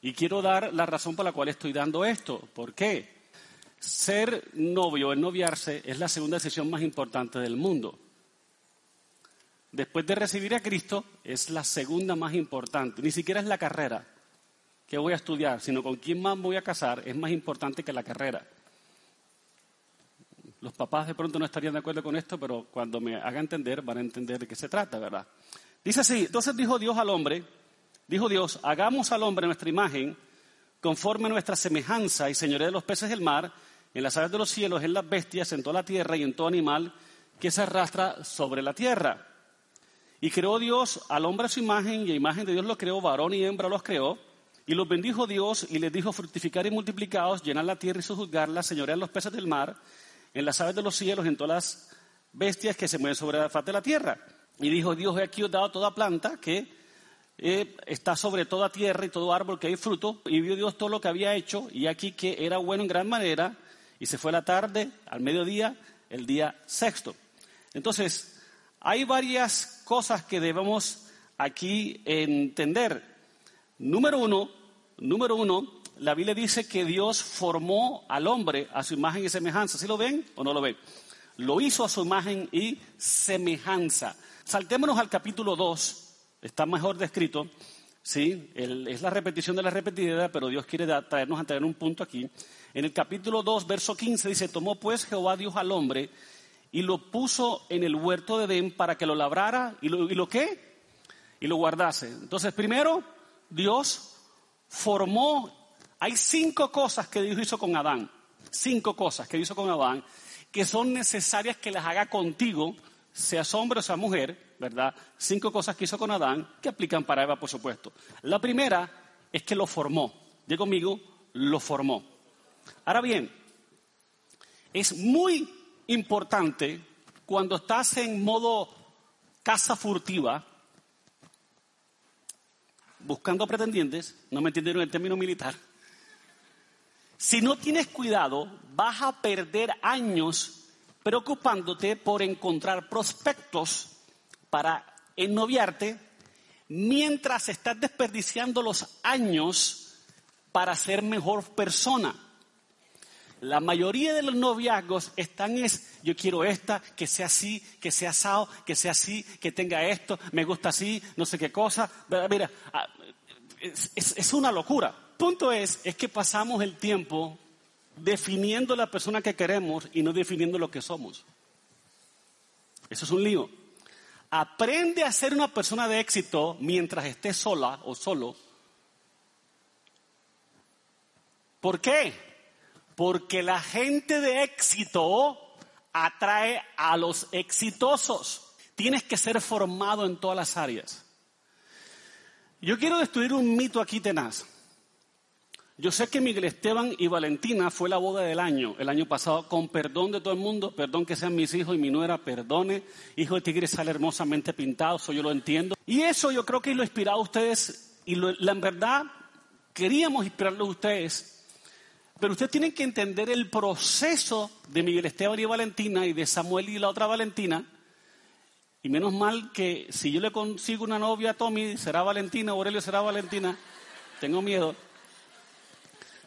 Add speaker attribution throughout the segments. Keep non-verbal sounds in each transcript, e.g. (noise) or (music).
Speaker 1: Y quiero dar la razón por la cual estoy dando esto. ¿Por qué? Ser novio, el noviarse, es la segunda decisión más importante del mundo. Después de recibir a Cristo, es la segunda más importante. Ni siquiera es la carrera que voy a estudiar, sino con quién más voy a casar, es más importante que la carrera. Los papás de pronto no estarían de acuerdo con esto, pero cuando me haga entender van a entender de qué se trata, ¿verdad? Dice así, entonces dijo Dios al hombre, dijo Dios, hagamos al hombre nuestra imagen, conforme a nuestra semejanza y señoría de los peces del mar, en las aves de los cielos, en las bestias, en toda la tierra y en todo animal que se arrastra sobre la tierra. Y creó Dios al hombre a su imagen, y a imagen de Dios lo creó, varón y hembra los creó. Y los bendijo Dios y les dijo fructificar y multiplicados, llenar la tierra y sojuzgarla, señorear los peces del mar, en las aves de los cielos, en todas las bestias que se mueven sobre la faz de la tierra. Y dijo Dios, he aquí os dado toda planta que eh, está sobre toda tierra y todo árbol que hay fruto. Y vio Dios todo lo que había hecho, y aquí que era bueno en gran manera, y se fue la tarde, al mediodía, el día sexto. Entonces, hay varias cosas que debemos aquí entender. Número uno, número uno, la Biblia dice que Dios formó al hombre a su imagen y semejanza. ¿Sí lo ven o no lo ven? Lo hizo a su imagen y semejanza. Saltémonos al capítulo 2, está mejor descrito, ¿sí? es la repetición de la repetida, pero Dios quiere traernos a tener un punto aquí. En el capítulo 2, verso 15 dice, tomó pues Jehová Dios al hombre y lo puso en el huerto de Edén para que lo labrara y lo, y lo qué? Y lo guardase. Entonces, primero, Dios formó, hay cinco cosas que Dios hizo con Adán, cinco cosas que hizo con Adán, que son necesarias que las haga contigo, seas hombre o sea mujer, ¿verdad? Cinco cosas que hizo con Adán que aplican para Eva, por supuesto. La primera es que lo formó. Diga conmigo, lo formó. Ahora bien, es muy importante cuando estás en modo casa furtiva, buscando pretendientes, no me entendieron el término militar, si no tienes cuidado, vas a perder años preocupándote por encontrar prospectos para ennoviarte mientras estás desperdiciando los años para ser mejor persona. La mayoría de los noviazgos están es, yo quiero esta, que sea así, que sea asado, que sea así, que tenga esto, me gusta así, no sé qué cosa. Mira, ah, es, es una locura. Punto es, es que pasamos el tiempo definiendo la persona que queremos y no definiendo lo que somos. Eso es un lío. Aprende a ser una persona de éxito mientras estés sola o solo. ¿Por qué? Porque la gente de éxito atrae a los exitosos. Tienes que ser formado en todas las áreas. Yo quiero destruir un mito aquí tenaz. Yo sé que Miguel Esteban y Valentina fue la boda del año, el año pasado, con perdón de todo el mundo, perdón que sean mis hijos y mi nuera, perdone. Hijo de tigre sale hermosamente pintado, eso yo lo entiendo. Y eso yo creo que lo inspirado a ustedes, y la, en verdad queríamos inspirarlos a ustedes pero ustedes tienen que entender el proceso de Miguel Esteban y Valentina y de Samuel y la otra Valentina. Y menos mal que si yo le consigo una novia a Tommy, será Valentina, Aurelio será Valentina. Tengo miedo.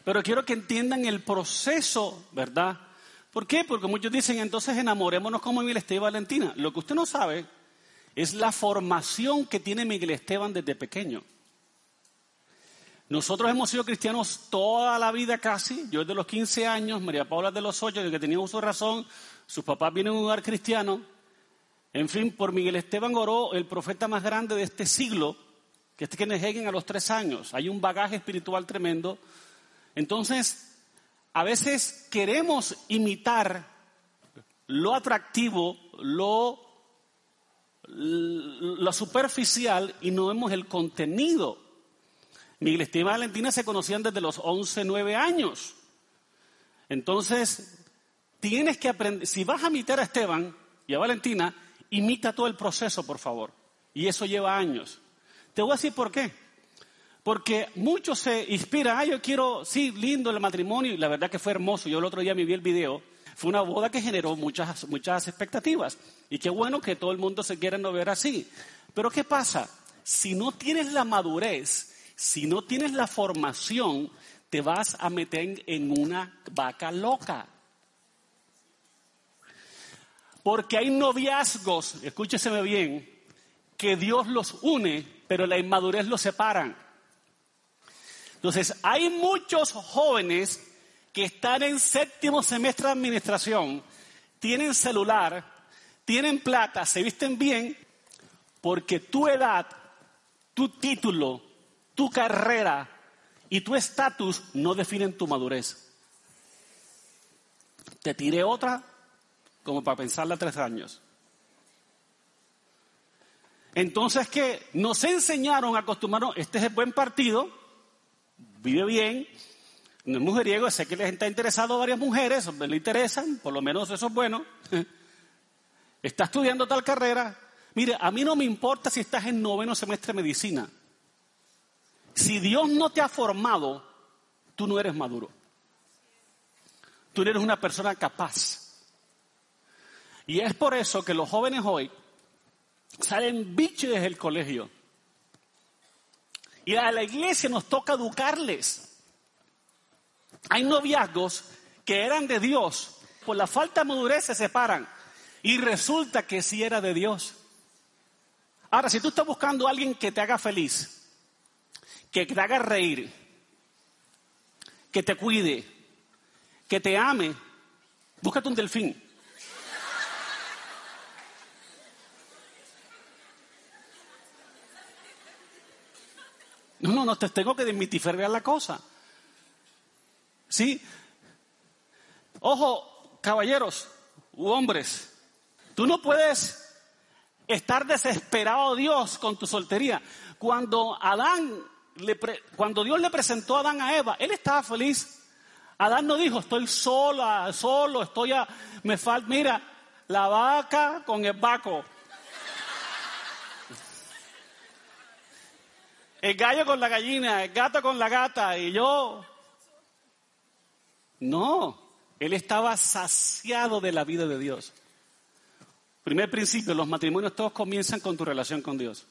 Speaker 1: Pero quiero que entiendan el proceso, ¿verdad? ¿Por qué? Porque muchos dicen, entonces enamorémonos como Miguel Esteban Valentina. Lo que usted no sabe es la formación que tiene Miguel Esteban desde pequeño. Nosotros hemos sido cristianos toda la vida casi. Yo desde los 15 años, María Paula de los 8, desde que tenía uso razón, sus papás vienen de un lugar cristiano. En fin, por Miguel Esteban oró el profeta más grande de este siglo, que es Kenneth Hagin a los tres años. Hay un bagaje espiritual tremendo. Entonces, a veces queremos imitar lo atractivo, lo, superficial y no vemos el contenido Miguel Esteban y Valentina se conocían desde los 11, 9 años. Entonces, tienes que aprender, si vas a imitar a Esteban y a Valentina, imita todo el proceso, por favor. Y eso lleva años. Te voy a decir por qué. Porque muchos se inspiran, ah, yo quiero, sí, lindo el matrimonio, y la verdad que fue hermoso. Yo el otro día me vi el video. Fue una boda que generó muchas, muchas expectativas. Y qué bueno que todo el mundo se quiera no ver así. Pero ¿qué pasa? Si no tienes la madurez Si no tienes la formación, te vas a meter en una vaca loca. Porque hay noviazgos, escúcheseme bien, que Dios los une, pero la inmadurez los separan. Entonces, hay muchos jóvenes que están en séptimo semestre de administración, tienen celular, tienen plata, se visten bien, porque tu edad, tu título, tu carrera y tu estatus no definen tu madurez. Te tiré otra como para pensarla tres años. Entonces, ¿qué? Nos enseñaron, acostumbraron, este es el buen partido, vive bien, no es mujeriego, sé que les está interesado a varias mujeres, le interesan, por lo menos eso es bueno. (laughs) Está estudiando tal carrera. Mire, a mí no me importa si estás en noveno semestre de medicina. Si Dios no te ha formado, tú no eres maduro. Tú eres una persona capaz. Y es por eso que los jóvenes hoy salen bichos desde el colegio. Y a la iglesia nos toca educarles. Hay noviazgos que eran de Dios, por la falta de madurez se separan. Y resulta que sí era de Dios. Ahora, si tú estás buscando a alguien que te haga feliz, que te haga reír, que te cuide, que te ame, búscate un delfín. No, no, no, te tengo que desmitificar la cosa. ¿Sí? Ojo, caballeros u hombres, tú no puedes estar desesperado Dios con tu soltería. Cuando Adán, le cuando Dios le presentó a Adán a Eva, él estaba feliz. Adán no dijo, estoy sola, solo, estoy a, me falta, mira, la vaca con el vaco. El gallo con la gallina, el gato con la gata y yo no, él estaba saciado de la vida de Dios. Primer principio, los matrimonios todos comienzan con tu relación con Dios.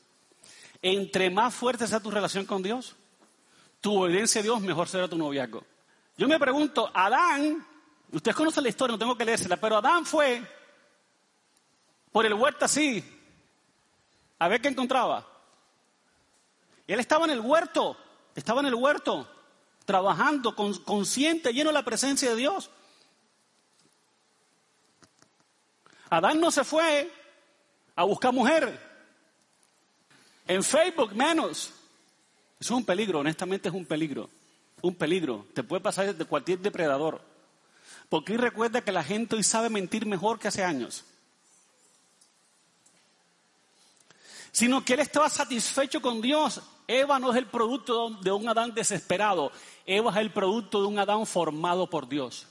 Speaker 1: Entre más fuerte sea tu relación con Dios, tu obediencia a Dios, mejor será tu noviazgo. Yo me pregunto, Adán, ustedes conocen la historia, no tengo que leérsela, pero Adán fue por el huerto así, a ver qué encontraba. Él estaba en el huerto, estaba en el huerto trabajando, consciente, lleno de la presencia de Dios. Adán no se fue a buscar mujer. En Facebook menos. Eso es un peligro, honestamente es un peligro. Un peligro. Te puede pasar de cualquier depredador. Porque recuerda que la gente hoy sabe mentir mejor que hace años. Sino que él estaba satisfecho con Dios. Eva no es el producto de un Adán desesperado. Eva es el producto de un Adán formado por Dios.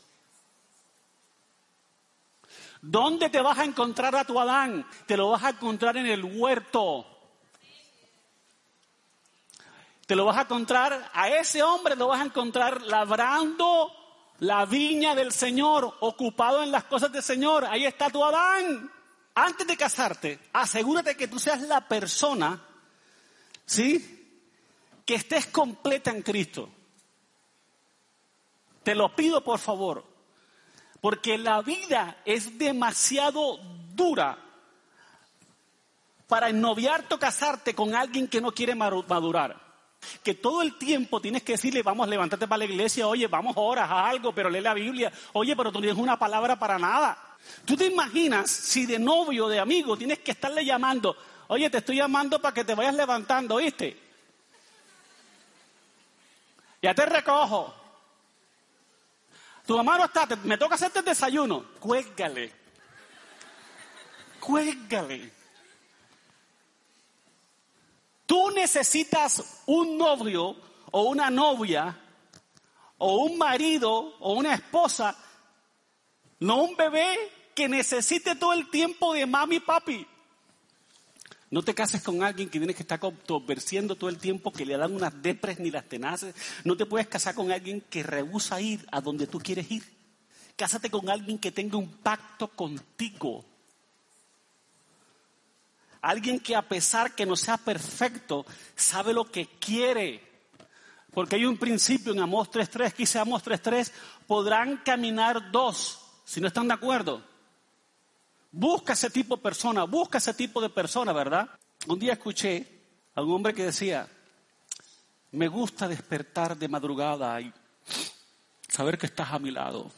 Speaker 1: ¿Dónde te vas a encontrar a tu Adán? Te lo vas a encontrar en el huerto. Te lo vas a encontrar, a ese hombre lo vas a encontrar labrando la viña del Señor, ocupado en las cosas del Señor. Ahí está tu Adán. Antes de casarte, asegúrate que tú seas la persona, ¿sí? Que estés completa en Cristo. Te lo pido por favor, porque la vida es demasiado dura para ennoviarte o casarte con alguien que no quiere madurar. Que todo el tiempo tienes que decirle, vamos, levantarte para la iglesia, oye, vamos horas a algo, pero lee la Biblia, oye, pero tú no tienes una palabra para nada. ¿Tú te imaginas si de novio o de amigo tienes que estarle llamando, oye, te estoy llamando para que te vayas levantando, ¿oíste? Ya te recojo. Tu mamá no está, me toca hacerte el desayuno. Cuélgale. Cuélgale. Tú necesitas un novio o una novia o un marido o una esposa, no un bebé que necesite todo el tiempo de mami y papi. No te cases con alguien que tienes que estar controversiendo todo el tiempo, que le dan unas depres ni las tenaces. No te puedes casar con alguien que rehúsa ir a donde tú quieres ir. Cásate con alguien que tenga un pacto contigo. Alguien que a pesar que no sea perfecto, sabe lo que quiere. Porque hay un principio en Amos 3.3 que dice Amos 3.3, podrán caminar dos si no están de acuerdo. Busca ese tipo de persona, busca ese tipo de persona, ¿verdad? Un día escuché a un hombre que decía, me gusta despertar de madrugada y saber que estás a mi lado.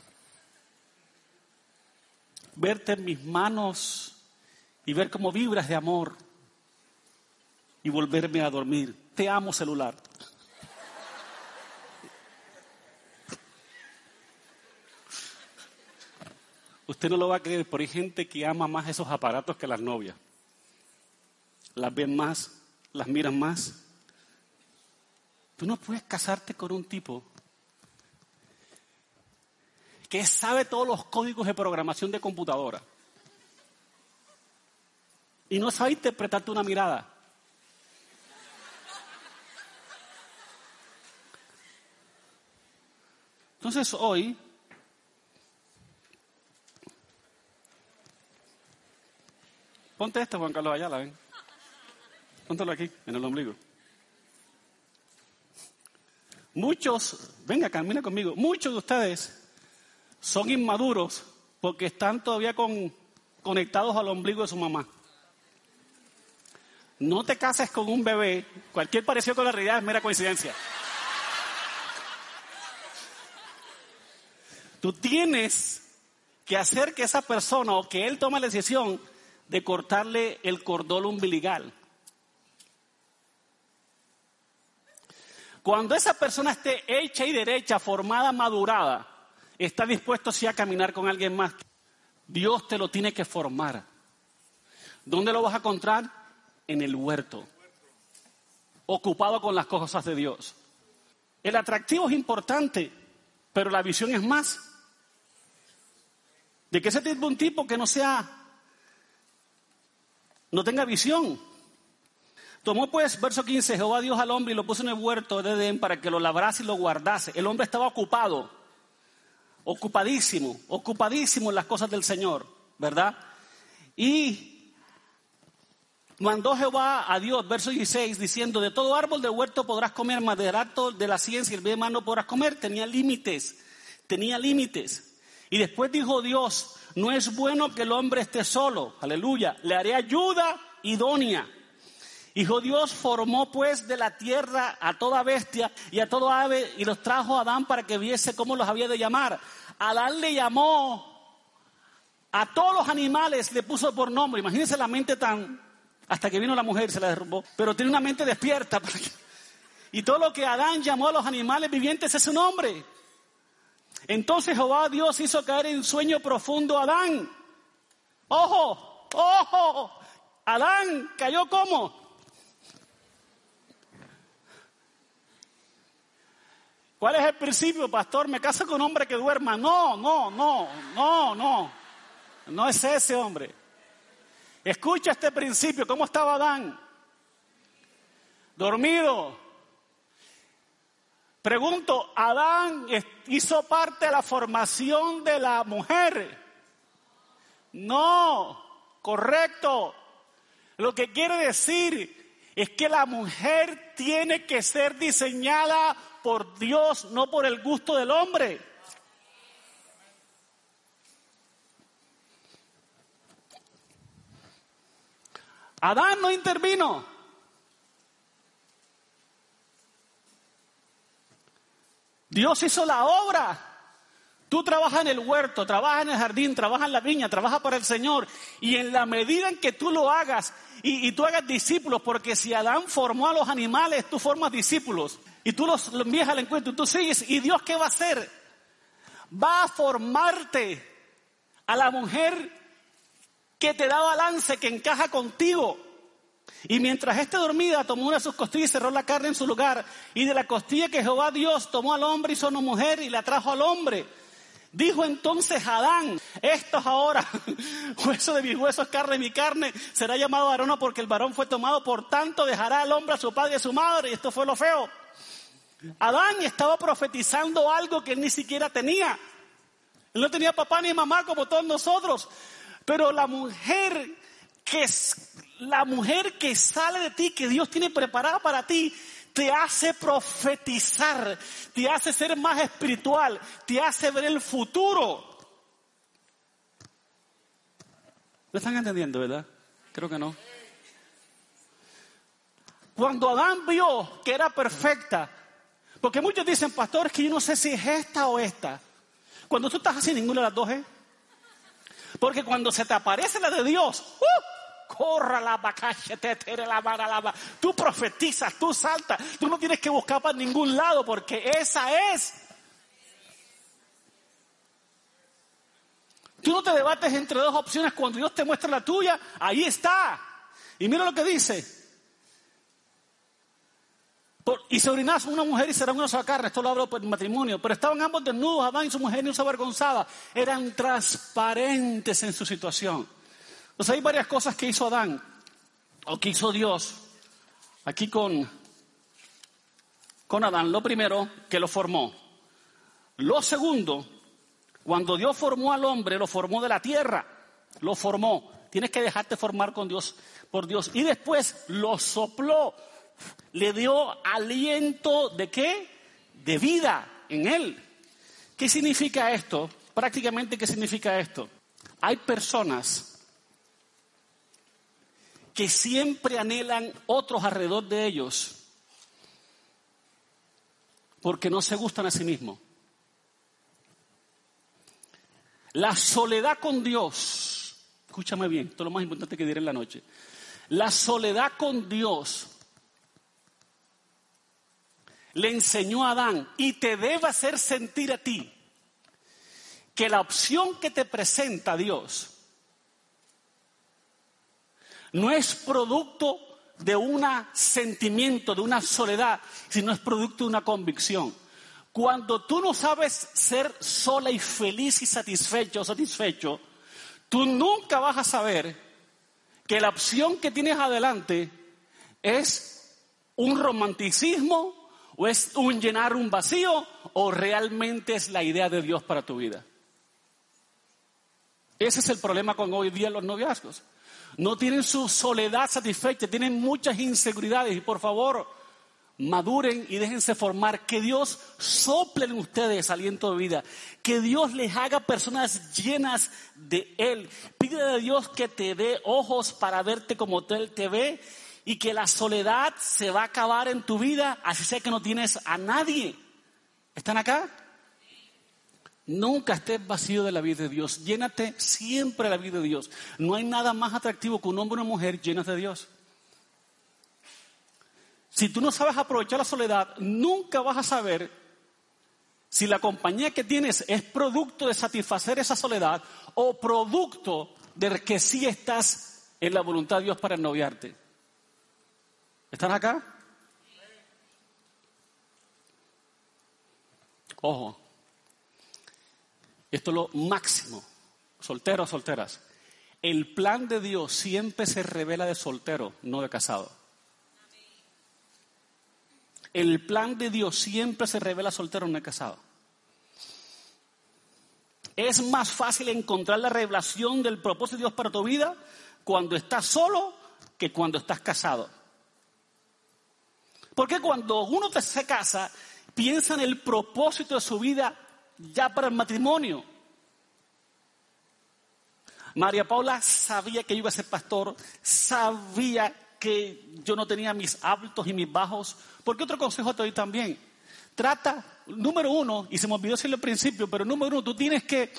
Speaker 1: Verte en mis manos y ver cómo vibras de amor y volverme a dormir. Te amo celular. Usted no lo va a creer, pero hay gente que ama más esos aparatos que las novias. Las ven más, las miran más. Tú no puedes casarte con un tipo que sabe todos los códigos de programación de computadora y no sabe interpretarte una mirada. Entonces hoy Ponte esto, Juan Carlos Ayala, ven. Póntelo aquí, en el ombligo. Muchos, venga, camina conmigo, muchos de ustedes son inmaduros porque están todavía con, conectados al ombligo de su mamá. No te cases con un bebé, cualquier parecido con la realidad es mera coincidencia. Tú tienes que hacer que esa persona o que él tome la decisión de cortarle el cordón umbiligal. Cuando esa persona esté hecha y derecha, formada, madurada, está dispuesto así a caminar con alguien más. Dios te lo tiene que formar. ¿Dónde lo vas a encontrar? En el huerto. Ocupado con las cosas de Dios. El atractivo es importante, pero la visión es más. De que ese tipo un tipo que no sea no tenga visión. Tomó pues, verso 15, Jehová Dios al hombre y lo puso en el huerto de Edén para que lo labrase y lo guardase. El hombre estaba ocupado, ocupadísimo, ocupadísimo en las cosas del Señor, ¿verdad? Y mandó Jehová a Dios, verso 16, diciendo, de todo árbol de huerto podrás comer, mas de la ciencia y el bien no podrás comer. Tenía límites, tenía límites. Y después dijo Dios, no es bueno que el hombre esté solo, aleluya, le haré ayuda idónea. Hijo Dios formó pues de la tierra a toda bestia y a todo ave y los trajo a Adán para que viese cómo los había de llamar. Adán le llamó a todos los animales, le puso por nombre. Imagínense la mente tan, hasta que vino la mujer se la derrumbó, pero tiene una mente despierta. Y todo lo que Adán llamó a los animales vivientes es su nombre. Entonces Jehová Dios hizo caer en sueño profundo a Adán. Ojo, ojo, Adán cayó como. ¿Cuál es el principio, pastor? Me caso con un hombre que duerma. No, no, no, no, no. No es ese hombre. Escucha este principio. ¿Cómo estaba Adán? Dormido. Pregunto, ¿Adán hizo parte de la formación de la mujer? No, correcto. Lo que quiere decir es que la mujer tiene que ser diseñada por Dios, no por el gusto del hombre. Adán no intervino. Dios hizo la obra. Tú trabajas en el huerto, trabajas en el jardín, trabajas en la viña, trabajas para el Señor. Y en la medida en que tú lo hagas y, tú hagas discípulos, porque si Adán formó a los animales, tú formas discípulos. Y tú los, envías al encuentro, tú sigues. ¿Y Dios qué va a hacer? Va a formarte a la mujer que te da balance, que encaja contigo. Y mientras éste dormida, tomó una de sus costillas y cerró la carne en su lugar. Y de la costilla que Jehová Dios tomó al hombre, hizo una mujer y la trajo al hombre. Dijo entonces Adán, esto es ahora, (laughs) hueso de mis huesos, carne de mi carne, será llamado varón porque el varón fue tomado, por tanto dejará al hombre a su padre y a su madre. Y esto fue lo feo. Adán estaba profetizando algo que él ni siquiera tenía. Él no tenía papá ni mamá como todos nosotros. Pero la mujer que es la mujer que sale de ti, que Dios tiene preparada para ti, te hace profetizar, te hace ser más espiritual, te hace ver el futuro. ¿Lo están entendiendo, verdad? Creo que no. Cuando Adán vio que era perfecta, porque muchos dicen, pastor, es que yo no sé si es esta o esta. Cuando tú estás así, ninguna de las dos es. Porque cuando se te aparece la de Dios, ¡uh! corra la vacache, te la la Tú profetizas, tú saltas, tú no tienes que buscar para ningún lado porque esa es. Tú no te debates entre dos opciones cuando Dios te muestra la tuya, ahí está. Y mira lo que dice. Y se una mujer y será una sola carne, esto lo hablo por el matrimonio, pero estaban ambos desnudos, Adán y su mujer, y se avergonzaba, eran transparentes en su situación. Entonces hay varias cosas que hizo Adán, o que hizo Dios, aquí con, con Adán. Lo primero, que lo formó. Lo segundo, cuando Dios formó al hombre, lo formó de la tierra, lo formó. Tienes que dejarte formar con Dios, por Dios. Y después lo sopló, le dio aliento de qué? De vida en él. ¿Qué significa esto? Prácticamente, ¿qué significa esto? Hay personas que siempre anhelan otros alrededor de ellos porque no se gustan a sí mismos. La soledad con Dios, escúchame bien, esto es lo más importante que diré en la noche. La soledad con Dios le enseñó a Adán y te debe hacer sentir a ti que la opción que te presenta Dios no es producto de un sentimiento, de una soledad, sino es producto de una convicción. Cuando tú no sabes ser sola y feliz y satisfecho o satisfecho, tú nunca vas a saber que la opción que tienes adelante es un romanticismo o es un llenar un vacío o realmente es la idea de Dios para tu vida. Ese es el problema con hoy día los noviazgos. No tienen su soledad satisfecha, tienen muchas inseguridades y por favor, maduren y déjense formar, que Dios sople en ustedes aliento de vida, que Dios les haga personas llenas de Él. Pide a Dios que te dé ojos para verte como Él te ve y que la soledad se va a acabar en tu vida, así sea que no tienes a nadie. ¿Están acá? Nunca estés vacío de la vida de Dios. Llénate siempre la vida de Dios. No hay nada más atractivo que un hombre o una mujer llenas de Dios. Si tú no sabes aprovechar la soledad, nunca vas a saber si la compañía que tienes es producto de satisfacer esa soledad o producto de que sí estás en la voluntad de Dios para ennoviarte. ¿Están acá? Ojo, esto es lo máximo. Solteros, solteras. El plan de Dios siempre se revela de soltero, no de casado. El plan de Dios siempre se revela soltero, no casado. Es más fácil encontrar la revelación del propósito de Dios para tu vida cuando estás solo que cuando estás casado. Porque cuando uno se casa, piensa en el propósito de su vida ya para el matrimonio. María Paula sabía que iba a ser pastor, sabía que yo no tenía mis altos y mis bajos. Porque otro consejo te doy también. Trata, número uno, y se me olvidó decirlo al principio, pero número uno, tú tienes que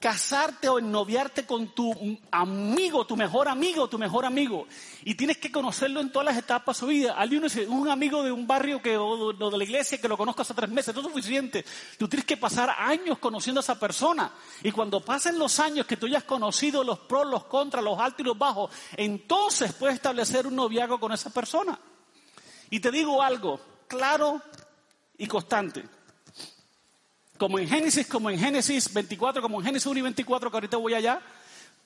Speaker 1: casarte o ennoviarte con tu amigo, tu mejor amigo, tu mejor amigo. Y tienes que conocerlo en todas las etapas de su vida. Alguien dice, un amigo de un barrio que, o de la iglesia que lo conozco hace tres meses, eso es suficiente. Tú tienes que pasar años conociendo a esa persona. Y cuando pasen los años que tú ya has conocido los pros, los contras, los altos y los bajos, entonces puedes establecer un noviazgo con esa persona. Y te digo algo claro y constante como en Génesis, como en Génesis 24, como en Génesis 1 y 24, que ahorita voy allá,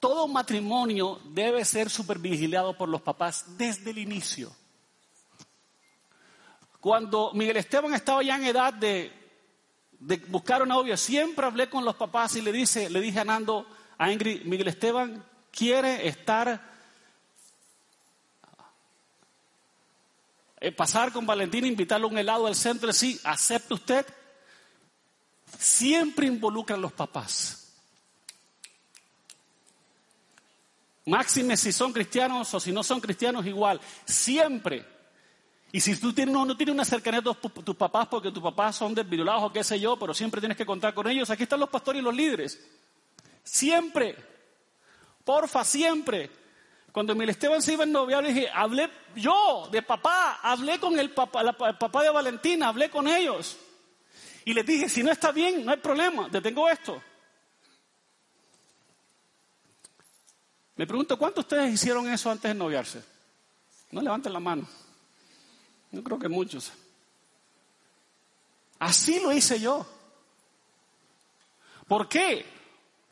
Speaker 1: todo matrimonio debe ser supervigilado por los papás desde el inicio. Cuando Miguel Esteban estaba ya en edad de, buscar una novia, siempre hablé con los papás y le, dice, le dije a Nando, a Ingrid, Miguel Esteban quiere estar eh, pasar con Valentina, invitarlo a un helado al centro, sí, ¿acepta usted? Siempre involucra a los papás. Máxime si son cristianos o si no son cristianos igual. Siempre. Y si tú tienes, no, tienes una cercanía a tus, papás porque tus papás son desvirulados o qué sé yo, pero siempre tienes que contar con ellos. Aquí están los pastores y los líderes. Siempre. Porfa, siempre. Cuando Emil Esteban se iba a noviar, dije, hablé yo de papá, hablé con el papá, el papá de Valentina, hablé con ellos. Y les dije, si no está bien, no hay problema, detengo esto. Me pregunto, ¿cuántos de ustedes hicieron eso antes de noviarse? No levanten la mano. No creo que muchos. Así lo hice yo. ¿Por qué?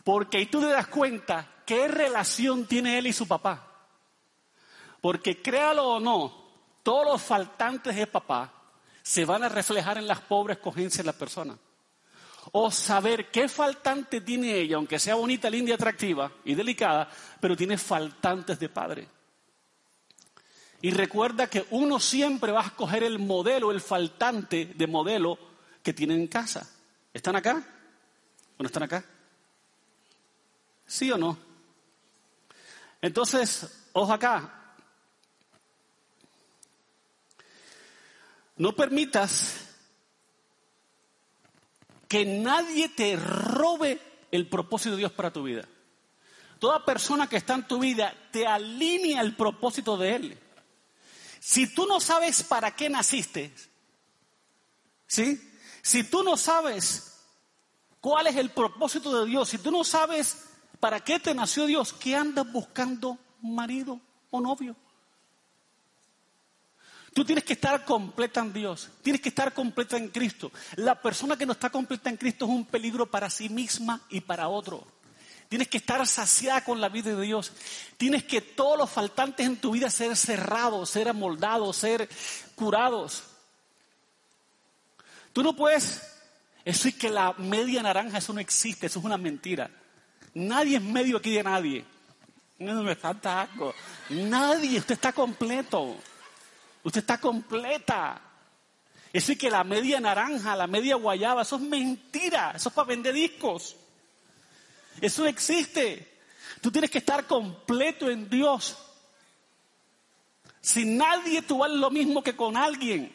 Speaker 1: Porque tú te das cuenta qué relación tiene él y su papá. Porque créalo o no, todos los faltantes de papá se van a reflejar en las pobres cogencias de la persona. O saber qué faltante tiene ella, aunque sea bonita, linda y atractiva y delicada, pero tiene faltantes de padre. Y recuerda que uno siempre va a escoger el modelo, el faltante de modelo que tiene en casa. ¿Están acá? ¿O no están acá? ¿Sí o no? Entonces, ojo acá. No permitas que nadie te robe el propósito de Dios para tu vida. Toda persona que está en tu vida te alinea el propósito de Él. Si tú no sabes para qué naciste, ¿sí? Si tú no sabes cuál es el propósito de Dios, si tú no sabes para qué te nació Dios, ¿qué andas buscando marido o novio? Tú tienes que estar completa en Dios, tienes que estar completa en Cristo. La persona que no está completa en Cristo es un peligro para sí misma y para otro. Tienes que estar saciada con la vida de Dios. Tienes que todos los faltantes en tu vida ser cerrados, ser amoldados, ser curados. Tú no puedes, es que la media naranja, eso no existe, eso es una mentira. Nadie es medio aquí de nadie. No me falta algo. Nadie, usted está completo. Usted está completa. Eso y que la media naranja, la media guayaba, eso es mentira. Eso es para vender discos. Eso existe. Tú tienes que estar completo en Dios. Si nadie tú vales lo mismo que con alguien.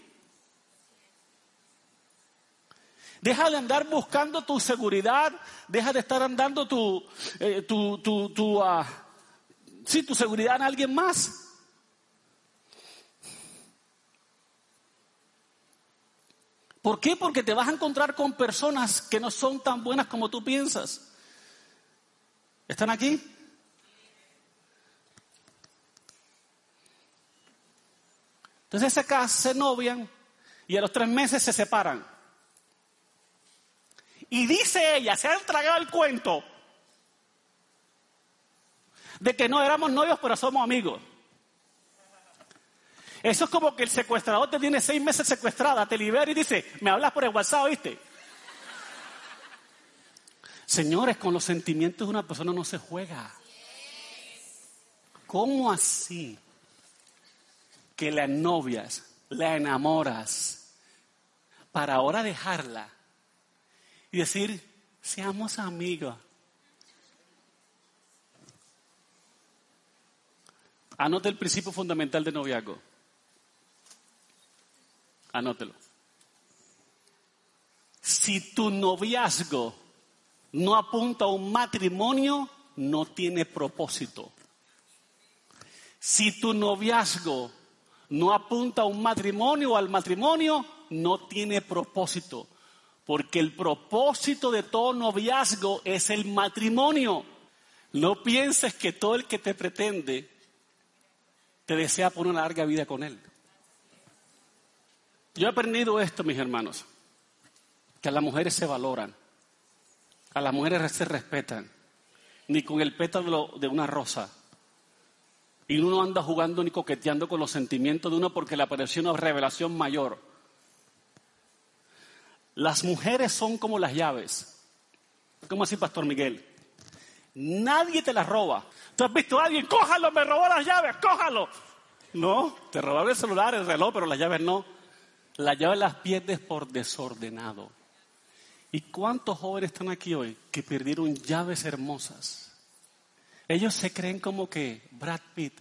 Speaker 1: Deja de andar buscando tu seguridad, deja de estar andando tu, eh, tu, tu, tu, sí, tu seguridad en alguien más. ¿Por qué? Porque te vas a encontrar con personas que no son tan buenas como tú piensas. ¿Están aquí? Entonces se casan, se novian y a los tres meses se separan. Y dice ella, se ha tragado el cuento de que no éramos novios pero somos amigos. Eso es como que el secuestrador te tiene seis meses secuestrada, te libera y dice, me hablas por el WhatsApp, ¿viste? Señores, con los sentimientos de una persona no se juega. ¿Cómo así? Que la novias, la enamoras, para ahora dejarla y decir, seamos amigos. Anote el principio fundamental de noviazgo. Anótelo. Si tu noviazgo no apunta a un matrimonio, no tiene propósito. Si tu noviazgo no apunta a un matrimonio o al matrimonio, no tiene propósito. Porque el propósito de todo noviazgo es el matrimonio. No pienses que todo el que te pretende te desea por una larga vida con él. Yo he aprendido esto, mis hermanos, que a las mujeres se valoran, a las mujeres se respetan, ni con el pétalo de una rosa. Y uno no anda jugando ni coqueteando con los sentimientos de uno porque le apareció una revelación mayor. Las mujeres son como las llaves. ¿Cómo así, Pastor Miguel? Nadie te las roba. ¿Tú has visto a alguien? Cójalo, me robó las llaves, cójalo. No, te robaron el celular, el reloj, pero las llaves no. Las llaves las pierdes por desordenado. ¿Y cuántos jóvenes están aquí hoy que perdieron llaves hermosas? Ellos se creen como que Brad Pitt.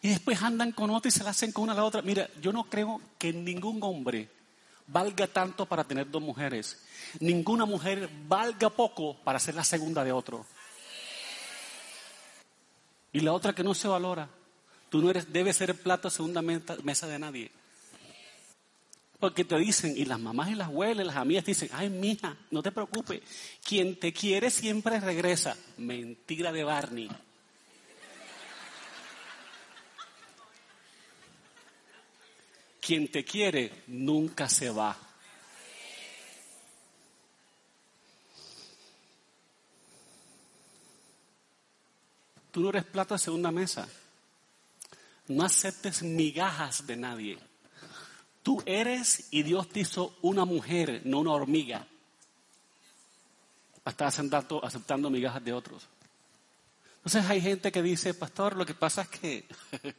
Speaker 1: Y después andan con otra y se la hacen con una a la otra. Mira, yo no creo que ningún hombre valga tanto para tener dos mujeres. Ninguna mujer valga poco para ser la segunda de otro. Y la otra que no se valora. Tú no eres, debes ser plato segunda mesa de nadie. Porque te dicen, y las mamás y las abuelas, las amigas dicen, ay, mija, no te preocupes, quien te quiere siempre regresa. Mentira de Barney. Quien te quiere nunca se va. Tú no eres plato de segunda mesa. No aceptes migajas de nadie. Tú eres y Dios te hizo una mujer, no una hormiga. Estás aceptando, aceptando migajas de otros. Entonces hay gente que dice, pastor, lo que pasa es que... (laughs)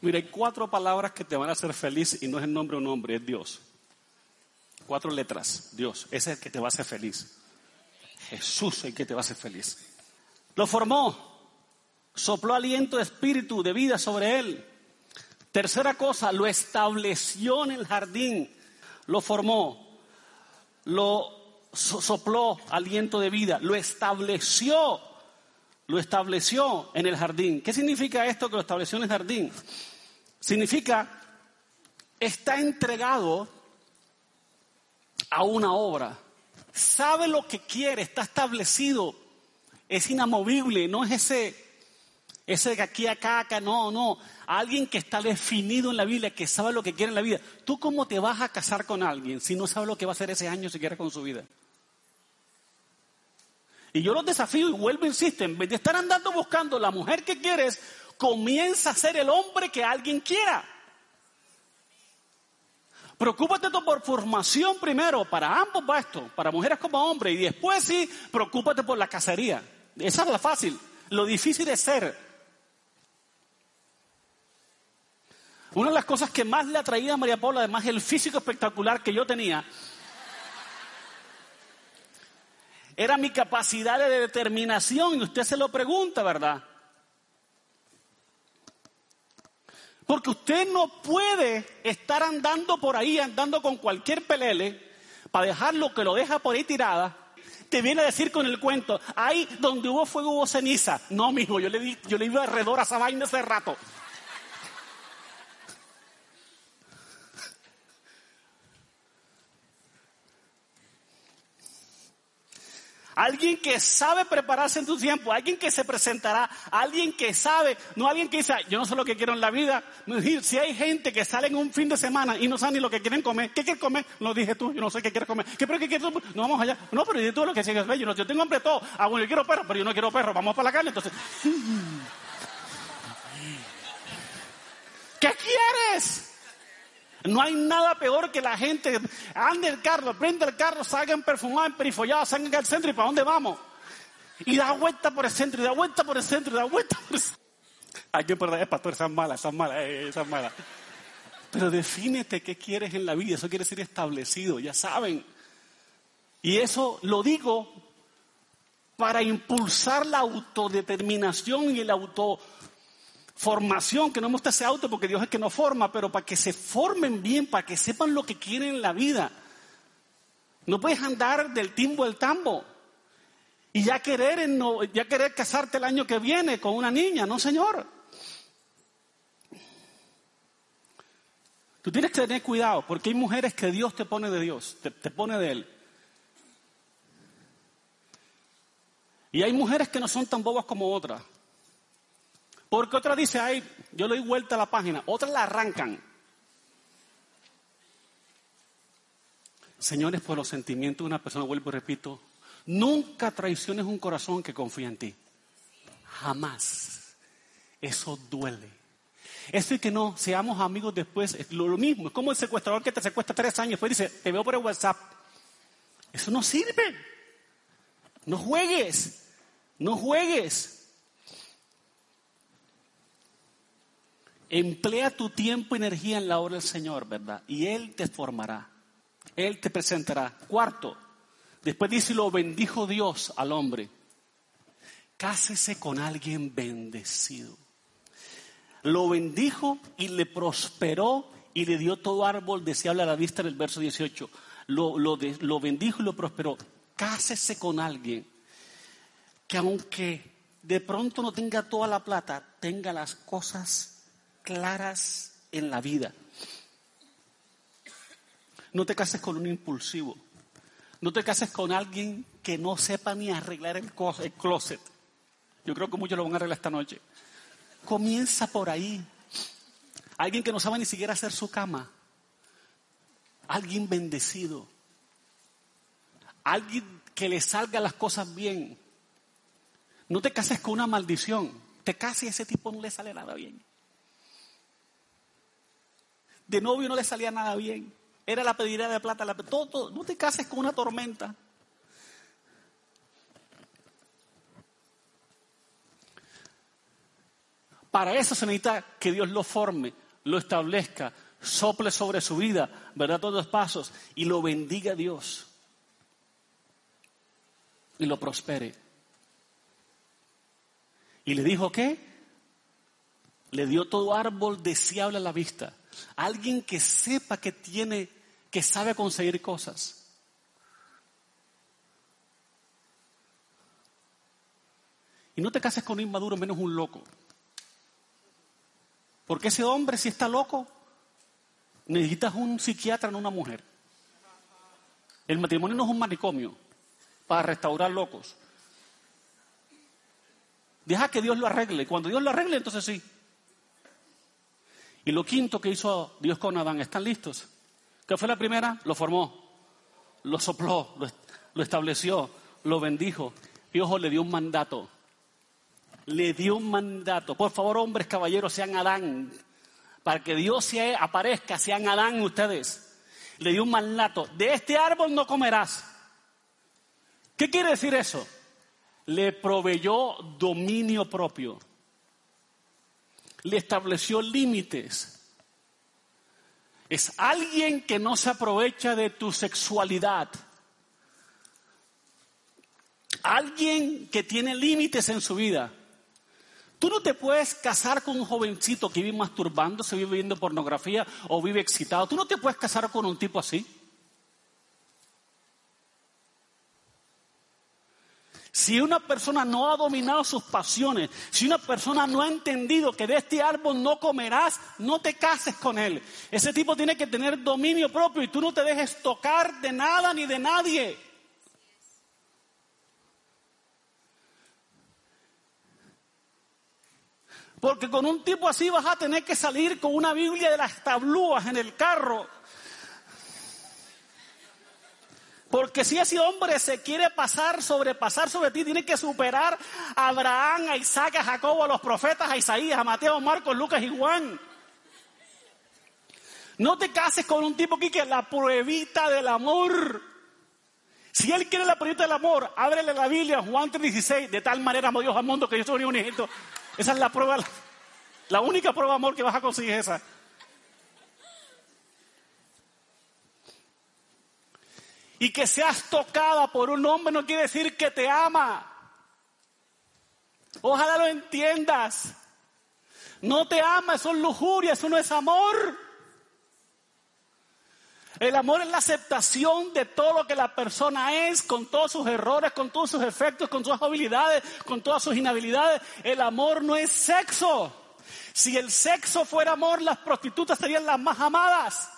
Speaker 1: Mira, hay cuatro palabras que te van a hacer feliz y no es el nombre de un hombre, es Dios. Cuatro letras, Dios, ese es el que te va a hacer feliz. Jesús es el que te va a hacer feliz. Lo formó, sopló aliento de espíritu, de vida sobre él. Tercera cosa, lo estableció en el jardín, lo formó, lo sopló aliento de vida, lo estableció, lo estableció en el jardín. ¿Qué significa esto que lo estableció en el jardín? Significa, está entregado a una obra. Sabe lo que quiere, está establecido, es inamovible, no es ese, ese de aquí a acá, acá, no, no. Alguien que está definido en la Biblia, que sabe lo que quiere en la vida. ¿Tú cómo te vas a casar con alguien si no sabes lo que va a hacer ese año si quiere con su vida? Y yo los desafío y vuelvo, insisto, en vez de estar andando buscando la mujer que quieres, comienza a ser el hombre que alguien quiera. Preocúpate por formación primero, para ambos va esto, para mujeres como hombres, y después sí, preocúpate por la cacería. Esa es la fácil. Lo difícil es ser. Una de las cosas que más le atraía a María Paula, además el físico espectacular que yo tenía, era mi capacidad de determinación, y usted se lo pregunta, ¿verdad? Porque usted no puede estar andando por ahí, andando con cualquier pelele, para dejar lo que lo deja por ahí tirada. Te viene a decir con el cuento, ahí donde hubo fuego hubo ceniza. No, mijo, yo le, di, yo le iba alrededor a esa vaina hace rato. Alguien que sabe prepararse en tu tiempo, alguien que se presentará, alguien que sabe, no alguien que dice, yo no sé lo que quiero en la vida. Si hay gente que sale en un fin de semana y no sabe ni lo que quieren comer, ¿qué quieres comer? Lo dije tú, yo no sé qué quieres comer. ¿Qué pero qué quieres No vamos allá. No, pero yo tú lo que quieres yo, no, yo tengo hambre todo. Ah, bueno, yo quiero perro, pero yo no quiero perro, vamos para la calle entonces. (laughs) ¿Qué quieres? No hay nada peor que la gente ande el carro, prende el carro, salgan perfumados, perifollados, salgan al centro y ¿para dónde vamos? Y da vuelta por el centro, y da vuelta por el centro, y da vuelta por el centro. Que perder, es pastor, esas malas, esas malas, eh, esas malas. Pero defínete qué quieres en la vida, eso quiere decir establecido, ya saben. Y eso lo digo para impulsar la autodeterminación y el auto formación, que no me ese auto porque Dios es que no forma, pero para que se formen bien, para que sepan lo que quieren en la vida. No puedes andar del timbo al tambo y ya querer, ya querer casarte el año que viene con una niña, no señor. Tú tienes que tener cuidado porque hay mujeres que Dios te pone de Dios, te, te pone de Él. Y hay mujeres que no son tan bobas como otras. Porque otra dice, ay, yo le doy vuelta a la página, otras la arrancan. Señores, por los sentimientos de una persona, vuelvo y repito, nunca traiciones un corazón que confía en ti. Jamás. Eso duele. Eso y que no seamos amigos después es lo, mismo. Es como el secuestrador que te secuestra tres años y después dice, te veo por el WhatsApp. Eso no sirve. No juegues. No juegues. Emplea tu tiempo y energía en la obra del Señor, ¿verdad? Y Él te formará. Él te presentará. Cuarto, después dice, lo bendijo Dios al hombre. Cásese con alguien bendecido. Lo bendijo y le prosperó y le dio todo árbol deseable a la vista en el verso 18. Lo, lo, lo bendijo y lo prosperó. Cásese con alguien que aunque de pronto no tenga toda la plata, tenga las cosas claras en la vida. No te cases con un impulsivo. No te cases con alguien que no sepa ni arreglar el closet. Yo creo que muchos lo van a arreglar esta noche. Comienza por ahí. Alguien que no sabe ni siquiera hacer su cama. Alguien bendecido. Alguien que le salga las cosas bien. No te cases con una maldición. Te cases y ese tipo no le sale nada bien. De novio no le salía nada bien. Era la pediría de plata, la, No te cases con una tormenta. Para eso se necesita que Dios lo forme, lo establezca, sople sobre su vida, ¿verdad? Todos los pasos y lo bendiga Dios y lo prospere. Y le dijo qué? Le dio todo árbol deseable a la vista. Alguien que sepa que tiene que sabe conseguir cosas. Y no te cases con un inmaduro menos un loco. Porque ese hombre, si está loco, necesitas un psiquiatra, no una mujer. El matrimonio no es un manicomio para restaurar locos. Deja que Dios lo arregle. Cuando Dios lo arregle, entonces sí. Y lo quinto que hizo Dios con Adán, ¿están listos? ¿Qué fue la primera? Lo formó, lo sopló, lo, estableció, lo bendijo. Y ojo, le dio un mandato. Le dio un mandato. Por favor, hombres, caballeros, sean Adán. Para que Dios se aparezca, sean Adán ustedes. Le dio un mandato. De este árbol no comerás. ¿Qué quiere decir eso? Le proveyó dominio propio. Le estableció límites es alguien que no se aprovecha de tu sexualidad. Alguien que tiene límites en su vida. Tú no te puedes casar con un jovencito que vive masturbándose, vive viendo pornografía o vive excitado. Tú no te puedes casar con un tipo así. Si una persona no ha dominado sus pasiones, si una persona no ha entendido que de este árbol no comerás, no te cases con él. Ese tipo tiene que tener dominio propio y tú no te dejes tocar de nada ni de nadie. Porque con un tipo así vas a tener que salir con una Biblia de las tablúas en el carro porque si ese hombre se quiere pasar, sobrepasar sobre ti, tiene que superar a Abraham, a Isaac, a Jacobo, a los profetas, a Isaías, a Mateo, a Marcos, Lucas y Juan. No te cases con un tipo que quiere la pruebita del amor. Si él quiere la pruebita del amor, ábrele la Biblia, Juan 3:16, de tal manera amó Dios al mundo que yo soy un. Esa es la prueba, la única prueba de amor que vas a conseguir esa. Y que seas tocada por un hombre no quiere decir que te ama. Ojalá lo entiendas. No te ama, eso es lujuria, eso no es amor. El amor es la aceptación de todo lo que la persona es, con todos sus errores, con todos sus efectos, con sus habilidades, con todas sus inhabilidades. El amor no es sexo. Si el sexo fuera amor, las prostitutas serían las más amadas.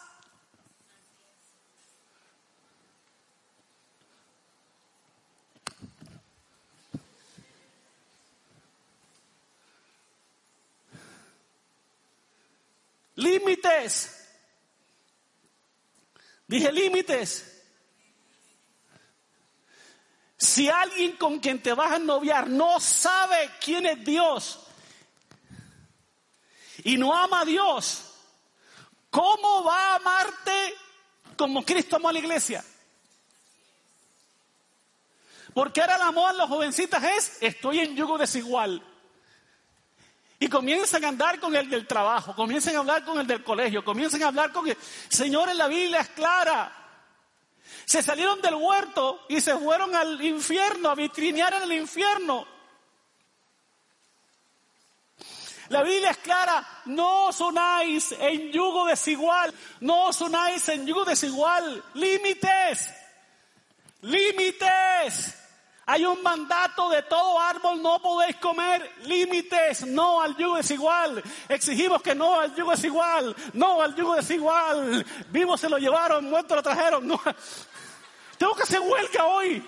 Speaker 1: Límites. Dije límites. Si alguien con quien te vas a noviar no sabe quién es Dios y no ama a Dios, ¿cómo va a amarte como Cristo amó a la iglesia? Porque ahora la moda en las jovencitas es, estoy en yugo desigual. Y comienzan a andar con el del trabajo, comienzan a hablar con el del colegio, comienzan a hablar con el... Señor, en la Biblia es clara. Se salieron del huerto y se fueron al infierno, a vitrinear en el infierno. La Biblia es clara, no os unáis en yugo desigual, no os unáis en yugo desigual, límites, límites. Hay un mandato de todo árbol no podéis comer, límites, no al yugo desigual. Exigimos que no al yugo desigual, no al yugo desigual. Vivo se lo llevaron, muerto lo trajeron. No. (laughs) Tengo que hacer huelga hoy.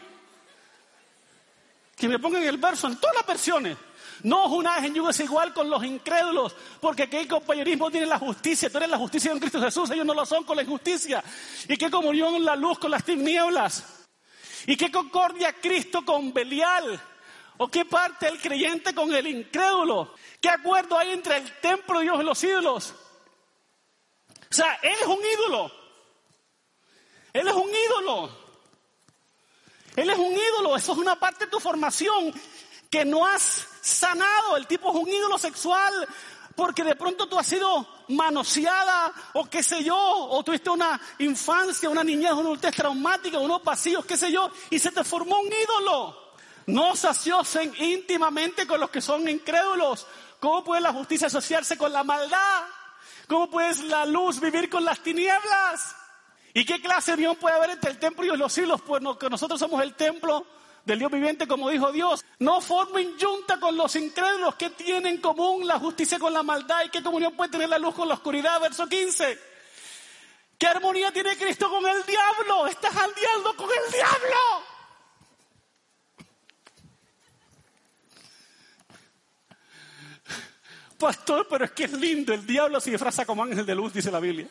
Speaker 1: Que me pongan el verso en todas las versiones. No unáis en yugo desigual con los incrédulos, porque qué compañerismo tiene la justicia. Tú eres la justicia en Cristo Jesús, ellos no lo son con la injusticia. Y qué comunión la luz con las tinieblas. Y qué concordia Cristo con Belial. ¿O qué parte el creyente con el incrédulo? ¿Qué acuerdo hay entre el templo de Dios y los ídolos? O sea, Él es un ídolo. Él es un ídolo. Él es un ídolo. Eso es una parte de tu formación que no has sanado. El tipo es un ídolo sexual porque de pronto tú has sido manoseada o qué sé yo, o tuviste una infancia, una niñez, una adultez traumática, unos vacíos, qué sé yo, y se te formó un ídolo. No se íntimamente con los que son incrédulos. ¿Cómo puede la justicia asociarse con la maldad? ¿Cómo puede la luz vivir con las tinieblas? ¿Y qué clase de unión puede haber entre el templo y los cielos? Pues que nosotros somos el templo del Dios viviente, como dijo Dios. No formen junta con los incrédulos que tienen en común la justicia con la maldad y qué comunión puede tener la luz con la oscuridad. Verso 15. ¿Qué armonía tiene Cristo con el diablo? Estás al diablo con el diablo. Pastor, pero es que es lindo. El diablo se disfraza como ángel de luz, dice la Biblia.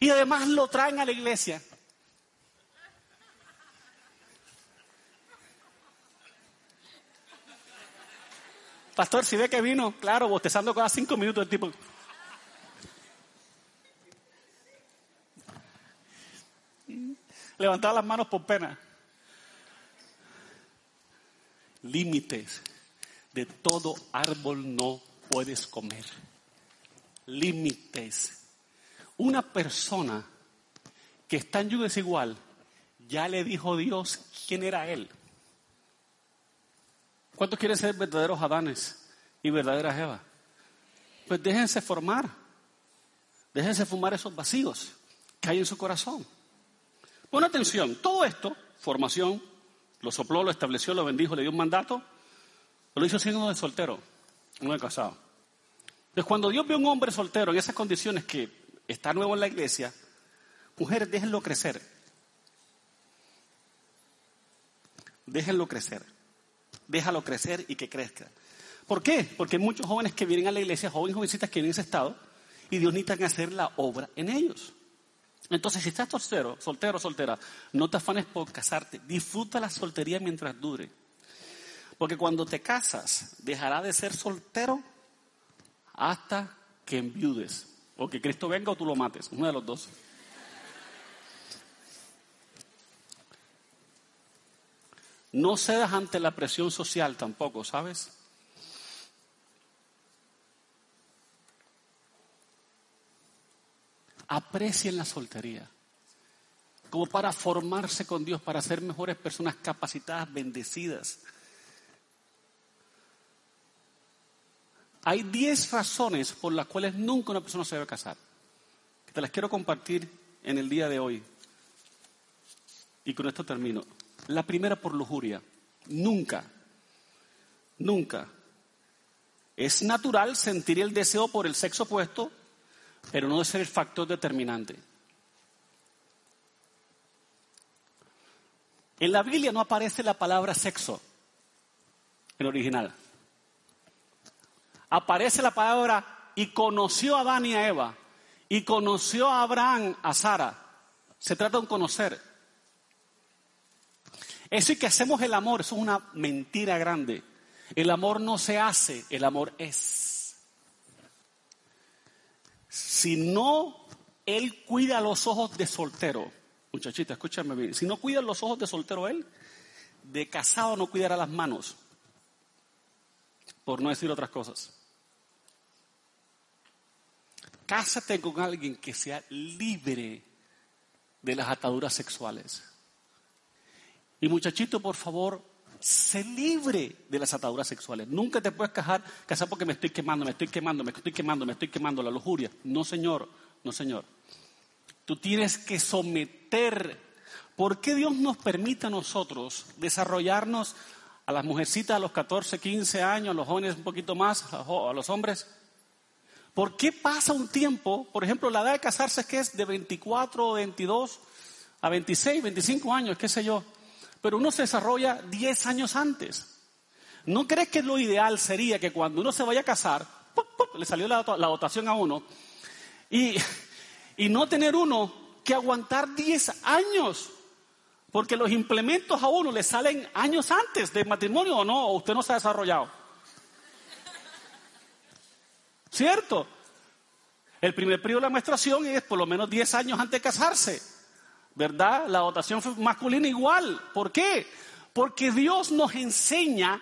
Speaker 1: Y además lo traen a la iglesia. Pastor, si ve que vino, claro, bostezando cada cinco minutos el tipo. Levantaba las manos por pena. Límites. De todo árbol no puedes comer. Límites una persona que está en yugo desigual, ya le dijo Dios quién era él. ¿Cuántos quieren ser verdaderos Adanes y verdaderas Eva? Pues déjense formar. Déjense fumar esos vacíos que hay en su corazón. Pon atención, todo esto, formación, lo sopló, lo estableció, lo bendijo, le dio un mandato, lo hizo siendo de soltero, no de casado. Entonces, cuando Dios ve a un hombre soltero en esas condiciones que está nuevo en la iglesia, mujeres, déjenlo crecer. Déjenlo crecer. Déjalo crecer y que crezca. ¿Por qué? Porque hay muchos jóvenes que vienen a la iglesia, jóvenes jovencitas que vienen en ese estado, y Dios necesita hacer la obra en ellos. Entonces, si estás soltero, soltero, soltera, no te afanes por casarte. Disfruta la soltería mientras dure. Porque cuando te casas, dejará de ser soltero hasta que enviudes. O que Cristo venga o tú lo mates, uno de los dos. No cedas ante la presión social tampoco, ¿sabes? Aprecien la soltería como para formarse con Dios, para ser mejores personas capacitadas, bendecidas. Hay 10 razones por las cuales nunca una persona se debe casar. Que te las quiero compartir en el día de hoy. Y con esto termino. La primera por lujuria. Nunca, nunca. Es natural sentir el deseo por el sexo opuesto, pero no debe ser el factor determinante. En la Biblia no aparece la palabra sexo, en original aparece la palabra y conoció a Adán y a Eva y conoció a Abraham, a Sara. Se trata de un conocer. Eso y que hacemos el amor, eso es una mentira grande. El amor no se hace, el amor es. Si no él cuida los ojos de soltero. Muchachita, escúchame bien. Si no cuida los ojos de soltero él, de casado no cuidará las manos. Por no decir otras cosas. Cásate con alguien que sea libre de las ataduras sexuales. Y muchachito, por favor, sé libre de las ataduras sexuales. Nunca te puedes casar, casar porque me estoy quemando, me estoy quemando, me estoy quemando, me estoy quemando, la lujuria. No, señor, no, señor. Tú tienes que someter. ¿Por qué Dios nos permite a nosotros desarrollarnos a las mujercitas a los 14, 15 años, a los jóvenes un poquito más, a los hombres? ¿Por qué pasa un tiempo, por ejemplo, la edad de casarse es que es de 24 o 22 a 26, 25 años, qué sé yo? Pero uno se desarrolla 10 años antes. ¿No crees que lo ideal sería que cuando uno se vaya a casar, le salió la, dotación a uno, y, y no tener uno que aguantar 10 años? Porque los implementos a uno le salen años antes del matrimonio o no, o usted no se ha desarrollado. ¿Cierto? El primer periodo de la menstruación es por lo menos 10 años antes de casarse. ¿verdad? La dotación masculina igual. ¿Por qué? Porque Dios nos enseña,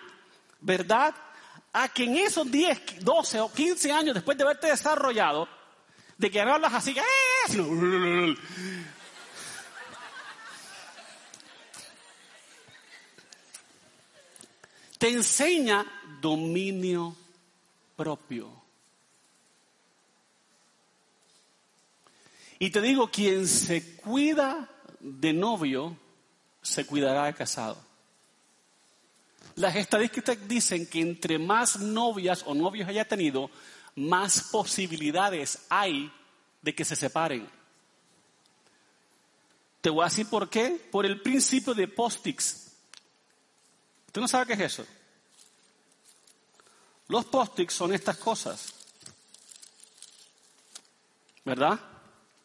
Speaker 1: ¿verdad? A que en esos 10, 12 o 15 años después de haberte desarrollado, de que hablas así, ¡eh! (laughs) te enseña dominio propio. Y te digo, quien se cuida de novio, se cuidará de casado. Las estadísticas dicen que entre más novias o novios haya tenido, más posibilidades hay de que se separen. Te voy a decir por qué. Por el principio de postix. ¿Tú no sabes qué es eso? Los postix son estas cosas. ¿Verdad?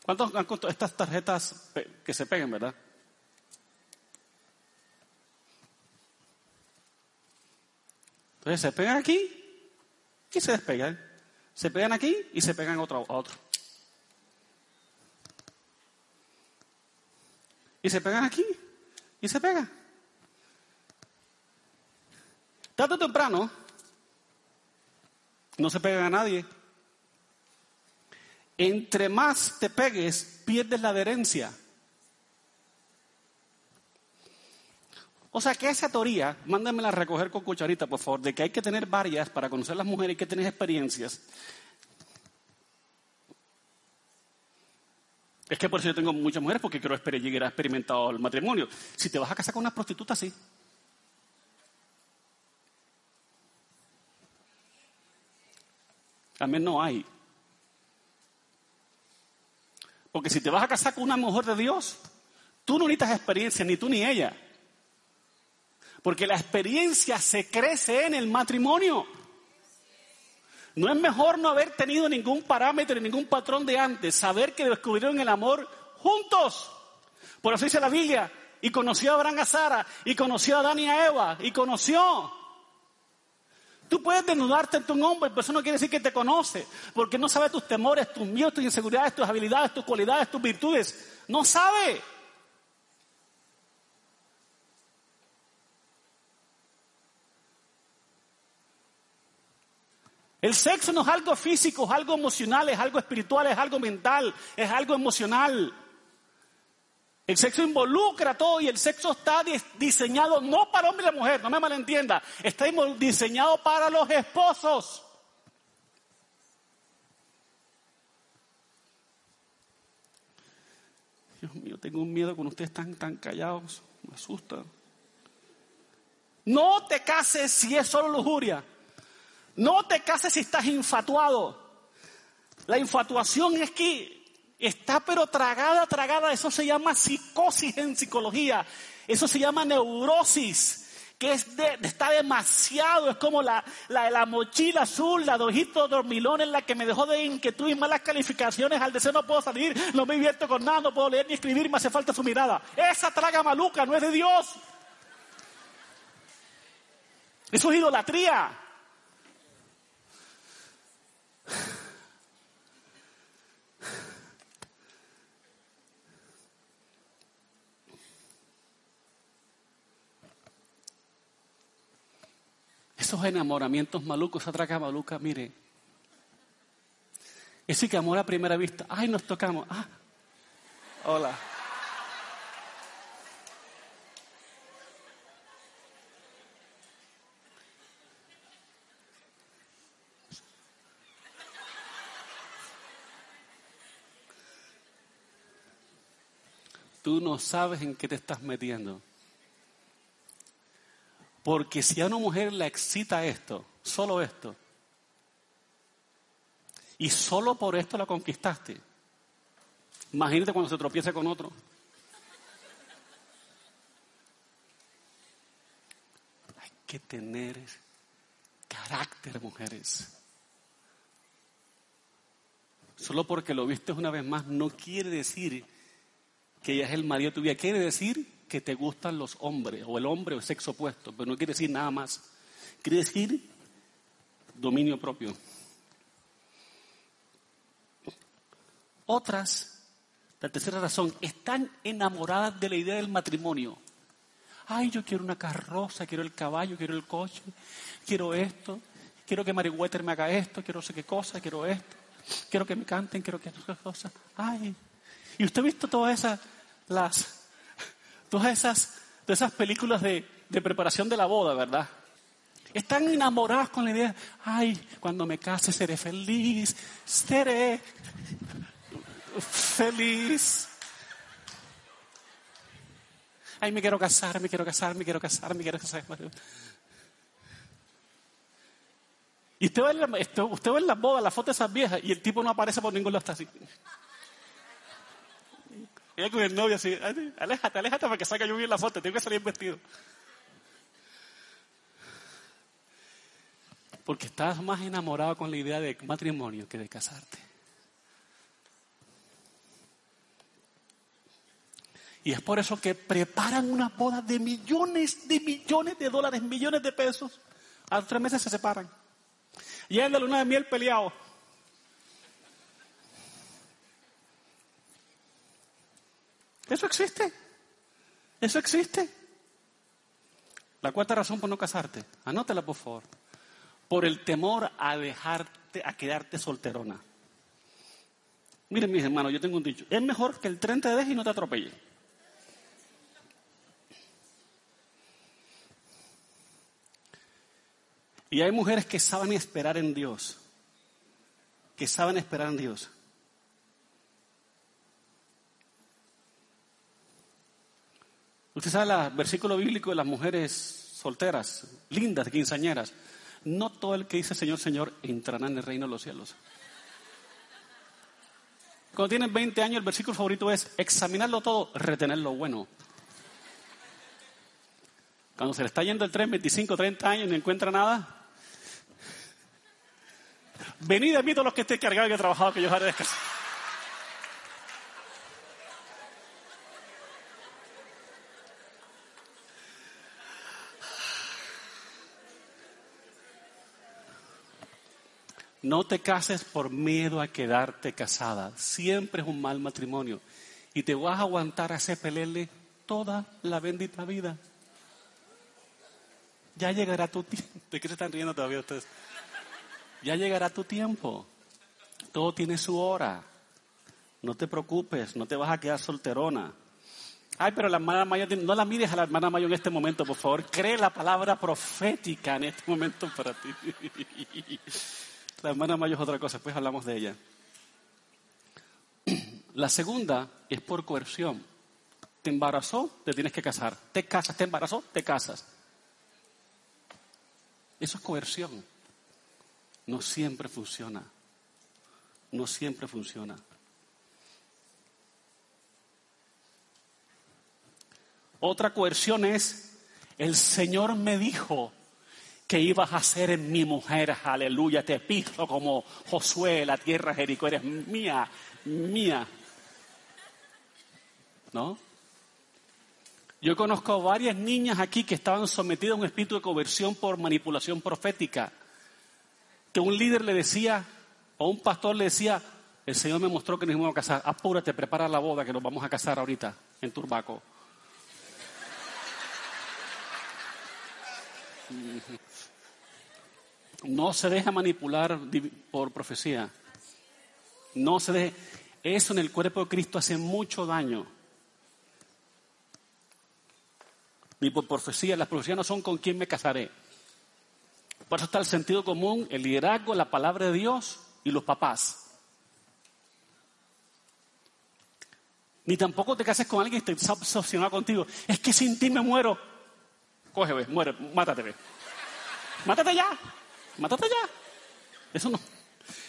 Speaker 1: ¿Cuántos han costado estas tarjetas que se peguen, verdad? Entonces se pegan aquí y se despegan. Se pegan aquí y se pegan otro. A otro. Y se pegan aquí y se pegan. Tanto temprano no se pegan a nadie. Entre más te pegues, pierdes la adherencia. O sea que esa teoría, mándamela a recoger con cucharita, por favor, de que hay que tener varias para conocer a las mujeres, hay que tener experiencias. Es que por eso yo tengo muchas mujeres, porque quiero llegar a experimentado el matrimonio. Si te vas a casar con una prostituta, sí. También no hay. Porque si te vas a casar con una mujer de Dios, tú no necesitas experiencia, ni tú ni ella. Porque la experiencia se crece en el matrimonio. No es mejor no haber tenido ningún parámetro, ningún patrón de antes, saber que descubrieron el amor juntos. Por eso dice la Biblia, y conoció a Abraham a Sara, y conoció a Adán y a Eva, y conoció. Tú puedes desnudarte en tu hombre, pero eso no quiere decir que te conoce, porque no sabe tus temores, tus miedos, tus inseguridades, tus habilidades, tus cualidades, tus virtudes. No sabe. El sexo no es algo físico, es algo emocional, es algo espiritual, es algo mental, es algo emocional. El sexo involucra todo y el sexo está diseñado no para hombre y la mujer, no me malentienda, está diseñado para los esposos. Dios mío, tengo un miedo cuando ustedes están tan callados, me asusta. No te cases si es solo lujuria. No te cases si estás infatuado. La infatuación es que Está pero tragada, tragada. Eso se llama psicosis en psicología. Eso se llama neurosis. Que es está demasiado. Es como la, la, la mochila azul, la de ojito dormilón en la que me dejó de inquietud y malas calificaciones. Al deseo no puedo salir, no me divierto con nada, no puedo leer ni escribir, me hace falta su mirada. Esa traga maluca no es de Dios. Eso es idolatría. Esos enamoramientos malucos, esa traca maluca, mire. Ese que amor a primera vista. Ay, nos tocamos. Ah, hola. Tú no sabes en qué te estás metiendo. Porque si a una mujer le excita esto, solo esto, y solo por esto la conquistaste, imagínate cuando se tropiece con otro. Hay que tener carácter, mujeres. Solo porque lo viste una vez más no quiere decir que ella es el marido de tu vida. Quiere decir que te gustan los hombres, o el hombre o el sexo opuesto, pero no quiere decir nada más. Quiere decir dominio propio. Otras, la tercera razón, están enamoradas de la idea del matrimonio. Ay, yo quiero una carroza, quiero el caballo, quiero el coche, quiero esto, quiero que Mary me haga esto, quiero sé qué cosa, quiero esto, quiero que me canten, quiero que otras cosas. Ay, y usted ha visto todas esas, las, todas esas, todas esas películas de, de preparación de la boda, ¿verdad? Están enamoradas con la idea, ay, cuando me case seré feliz, seré feliz. Ay, me quiero casar, me quiero casar, me quiero casar, me quiero casar. Y usted ve, en la, usted ve en las bodas la foto de esas viejas y el tipo no aparece por ningún lado, está así. Ella con el novio así, aléjate, aléjate para que salga yo bien la foto, tengo que salir vestido. Porque estás más enamorado con la idea de matrimonio que de casarte. Y es por eso que preparan una boda de millones, de millones de dólares, millones de pesos. A los tres meses se separan. Y es la luna de miel peleado. Eso existe. Eso existe. La cuarta razón por no casarte, anótela por favor. Por el temor a dejarte, a quedarte solterona. Miren mis hermanos, yo tengo un dicho. Es mejor que el tren te deje y no te atropelle. Y hay mujeres que saben esperar en Dios. Que saben esperar en Dios. Usted sabe el versículo bíblico de las mujeres solteras, lindas, quinceañeras. No todo el que dice Señor, Señor entrará en el reino de los cielos. Cuando tienen 20 años, el versículo favorito es examinarlo todo, retener lo bueno. Cuando se le está yendo el tren, 25, 30 años no encuentra nada, venid a mí todos los que estén cargados y que trabajado, que yo haré descansar. No te cases por miedo a quedarte casada. Siempre es un mal matrimonio. Y te vas a aguantar a ese pelele toda la bendita vida. Ya llegará tu tiempo. (laughs) ¿De qué se están riendo todavía ustedes? Ya llegará tu tiempo. Todo tiene su hora. No te preocupes, no te vas a quedar solterona. Ay, pero la hermana mayor, no la mires a la hermana mayor en este momento, por favor. Cree la palabra profética en este momento para ti. (laughs) La hermana mayor es otra cosa, después hablamos de ella. (clears throat) La segunda es por coerción. Te embarazó, te tienes que casar. Te casas, te embarazó, te casas. Eso es coerción. No siempre funciona. No siempre funciona. Otra coerción es, el Señor me dijo, que ibas a en mi mujer, aleluya, te piso como Josué, la tierra Jericó, eres mía, mía. ¿No? Yo conozco varias niñas aquí que estaban sometidas a un espíritu de conversión por manipulación profética. Que un líder le decía, o un pastor le decía, el Señor me mostró que nos íbamos a casar, apúrate, prepara la boda que nos vamos a casar ahorita en Turbaco. No se deja manipular por profecía. No se deje. Eso en el cuerpo de Cristo hace mucho daño. Ni por profecía. Las profecías no son con quién me casaré. Por eso está el sentido común, el liderazgo, la palabra de Dios y los papás. Ni tampoco te cases con alguien que está obsesionado contigo. Es que sin ti me muero. Coge, ve, muere, mátate, ve. Mátate ya, mátate ya. Eso no,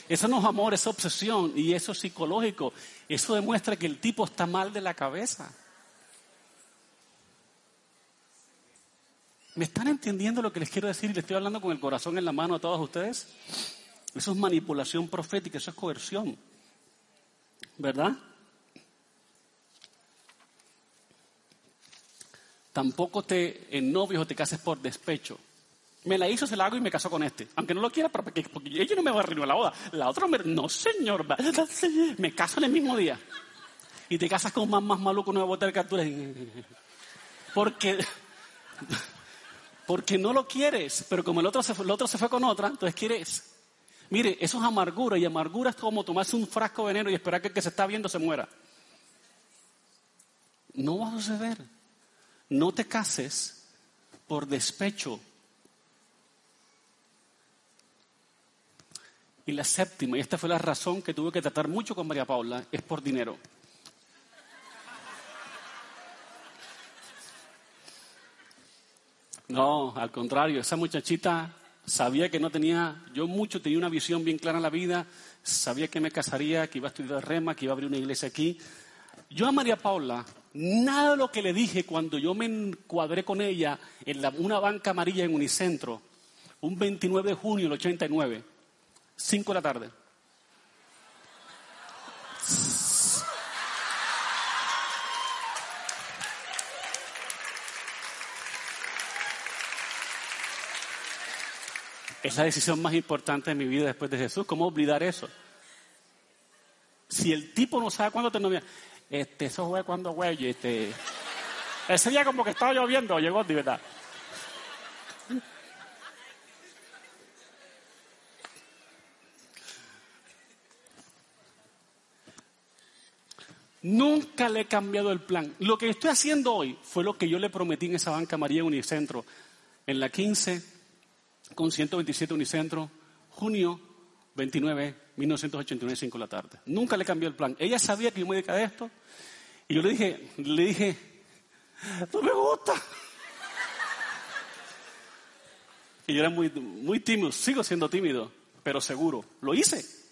Speaker 1: eso no es amor, es obsesión y eso es psicológico. Eso demuestra que el tipo está mal de la cabeza. ¿Me están entendiendo lo que les quiero decir? Y les estoy hablando con el corazón en la mano a todos ustedes. Eso es manipulación profética, eso es coerción. ¿Verdad? Tampoco te novios o te cases por despecho. Me la hizo, se la hago y me casó con este. Aunque no lo quiera, porque, ella no me va a arruinar la boda. La otra, me, no señor, me caso en el mismo día. Y te casas con un más, maluco, una bota de captura. Porque, porque no lo quieres, pero como el otro, se, el otro se fue con otra, entonces quieres. Mire, eso es amargura y amargura es como tomarse un frasco de veneno y esperar que el que se está viendo se muera. No va a suceder. No te cases por despecho. Y la séptima, y esta fue la razón que tuve que tratar mucho con María Paula, es por dinero. No, al contrario, esa muchachita sabía que no tenía, yo mucho tenía una visión bien clara en la vida, sabía que me casaría, que iba a estudiar rema, que iba a abrir una iglesia aquí. Yo a María Paula Nada de lo que le dije cuando yo me encuadré con ella en una banca amarilla en Unicentro, un 29 de junio del 89, 5 de la tarde. Es la decisión más importante de mi vida después de Jesús. ¿Cómo olvidar eso? Si el tipo no sabe cuándo te novia, este, eso fue cuando, güey, este... Ese día como que estaba lloviendo, llegó de verdad. Nunca le he cambiado el plan. Lo que estoy haciendo hoy fue lo que yo le prometí en esa banca María Unicentro, en la 15, con 127 Unicentro, junio 29, 1989, 5 de la tarde. Nunca le cambió el plan. Ella sabía que yo me dedicaba a esto. Y yo le dije, le dije, no me gusta. Y yo era muy, muy tímido, sigo siendo tímido, pero seguro. Lo hice.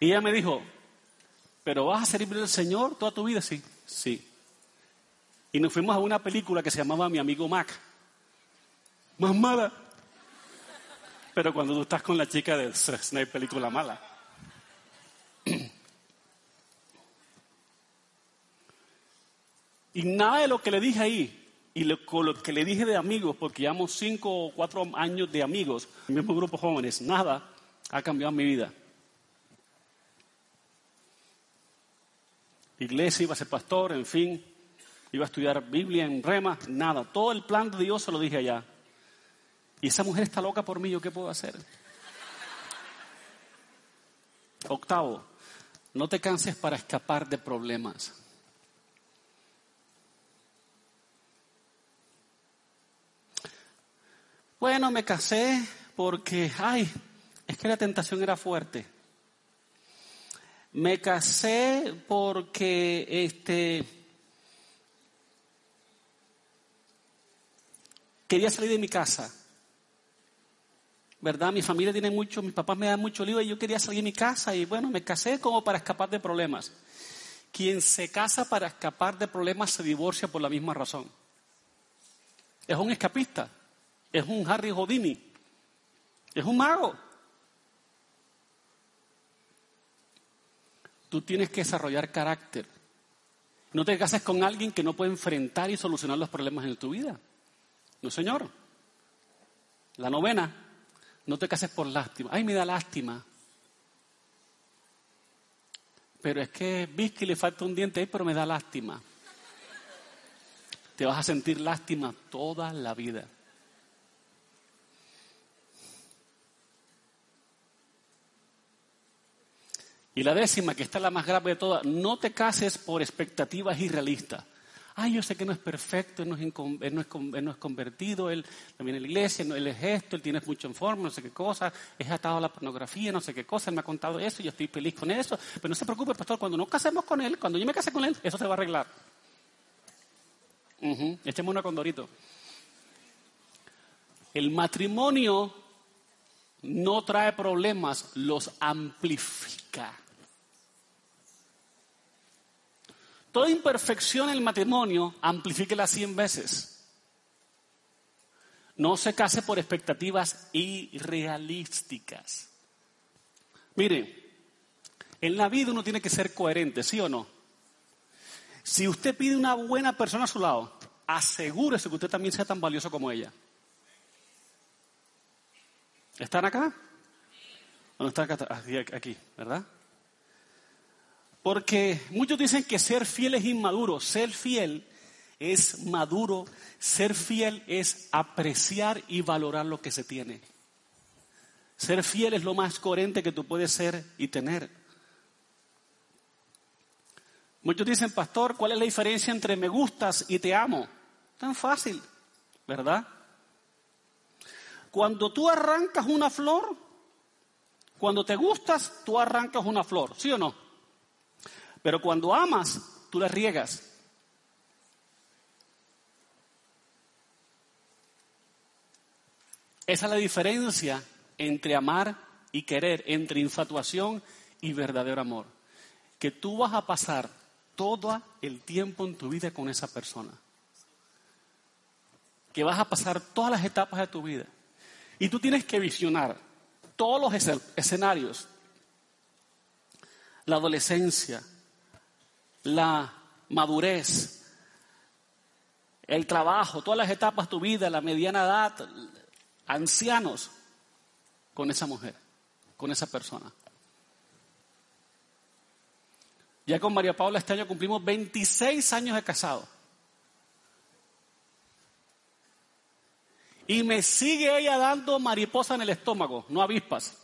Speaker 1: Y ella me dijo, ¿pero vas a servir al Señor toda tu vida? Sí, sí. Y nos fuimos a una película que se llamaba Mi amigo Mac más mala. Pero cuando tú estás con la chica de no hay película mala. Y nada de lo que le dije ahí, y lo, lo que le dije de amigos, porque llevamos cinco o cuatro años de amigos, el mismo grupo jóvenes, nada ha cambiado mi vida. Iglesia, iba a ser pastor, en fin, iba a estudiar Biblia en Rema, nada. Todo el plan de Dios se lo dije allá. Y esa mujer está loca por mí, ¿yo qué puedo hacer? Octavo, no te canses para escapar de problemas. Bueno, me casé porque, ay, es que la tentación era fuerte. Me casé porque, este, quería salir de mi casa. ¿verdad? Mi familia tiene mucho, mis papás me dan mucho lío y yo quería salir de mi casa y bueno, me casé como para escapar de problemas. Quien se casa para escapar de problemas se divorcia por la misma razón. Es un escapista, es un Harry Houdini, es un mago. Tú tienes que desarrollar carácter. No te cases con alguien que no puede enfrentar y solucionar los problemas en tu vida. No, señor. La novena, no te cases por lástima. Ay, me da lástima. Pero es que vi que le falta un diente ahí, pero me da lástima. te vas a sentir lástima toda la vida. Y la décima, que está la más grave de todas, no te cases por expectativas irrealistas. Ay, yo sé que no es perfecto, él no es, no es, convertido, él también en la iglesia, él es esto, él tiene mucho en forma, no sé qué cosa, es atado a la pornografía, no sé qué cosa, él me ha contado eso, yo estoy feliz con eso. Pero no se preocupe, pastor, cuando nos casemos con él, cuando yo me case con él, eso se va a arreglar. Echemos una condorito. El matrimonio no trae problemas, los amplifica. Toda imperfección en el matrimonio, amplifíquela cien veces. No se case por expectativas irrealísticas. Mire, en la vida uno tiene que ser coherente, ¿sí o no? Si usted pide una buena persona a su lado, asegúrese que usted también sea tan valioso como ella. ¿Están acá? ¿O no están acá? Aquí, ¿verdad? Porque muchos dicen que ser fiel es inmaduro. Ser fiel es maduro. Ser fiel es apreciar y valorar lo que se tiene. Ser fiel es lo más coherente que tú puedes ser y tener. Muchos dicen, pastor, ¿cuál es la diferencia entre me gustas y te amo? Tan fácil, ¿verdad? Cuando tú arrancas una flor, cuando te gustas, tú arrancas una flor, ¿sí o no? Pero cuando amas, tú la riegas. Esa es la diferencia entre amar y querer, entre infatuación y verdadero amor. Que tú vas a pasar todo el tiempo en tu vida con esa persona. Que vas a pasar todas las etapas de tu vida. Y tú tienes que visionar todos los escenarios. La adolescencia, la madurez, el trabajo, todas las etapas de tu vida, la mediana edad, ancianos, con esa mujer, con esa persona. Ya con María Paula este año cumplimos 26 años de casado. Y me sigue ella dando mariposa en el estómago, no avispas.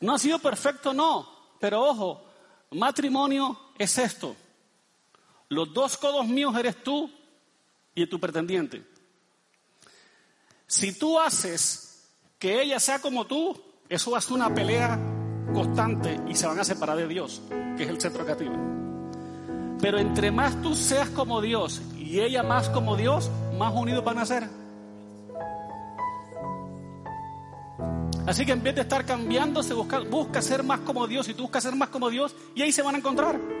Speaker 1: No ha sido perfecto, no. Pero ojo, matrimonio es esto. Los dos codos míos eres tú y tu pretendiente. Si tú haces que ella sea como tú, eso va a ser una pelea constante y se van a separar de Dios, que es el centro creativo. Pero entre más tú seas como Dios y ella más como Dios, más unidos van a ser. Así que en vez de estar cambiándose, busca, busca ser más como Dios y tú buscas ser más como Dios y ahí se van a encontrar.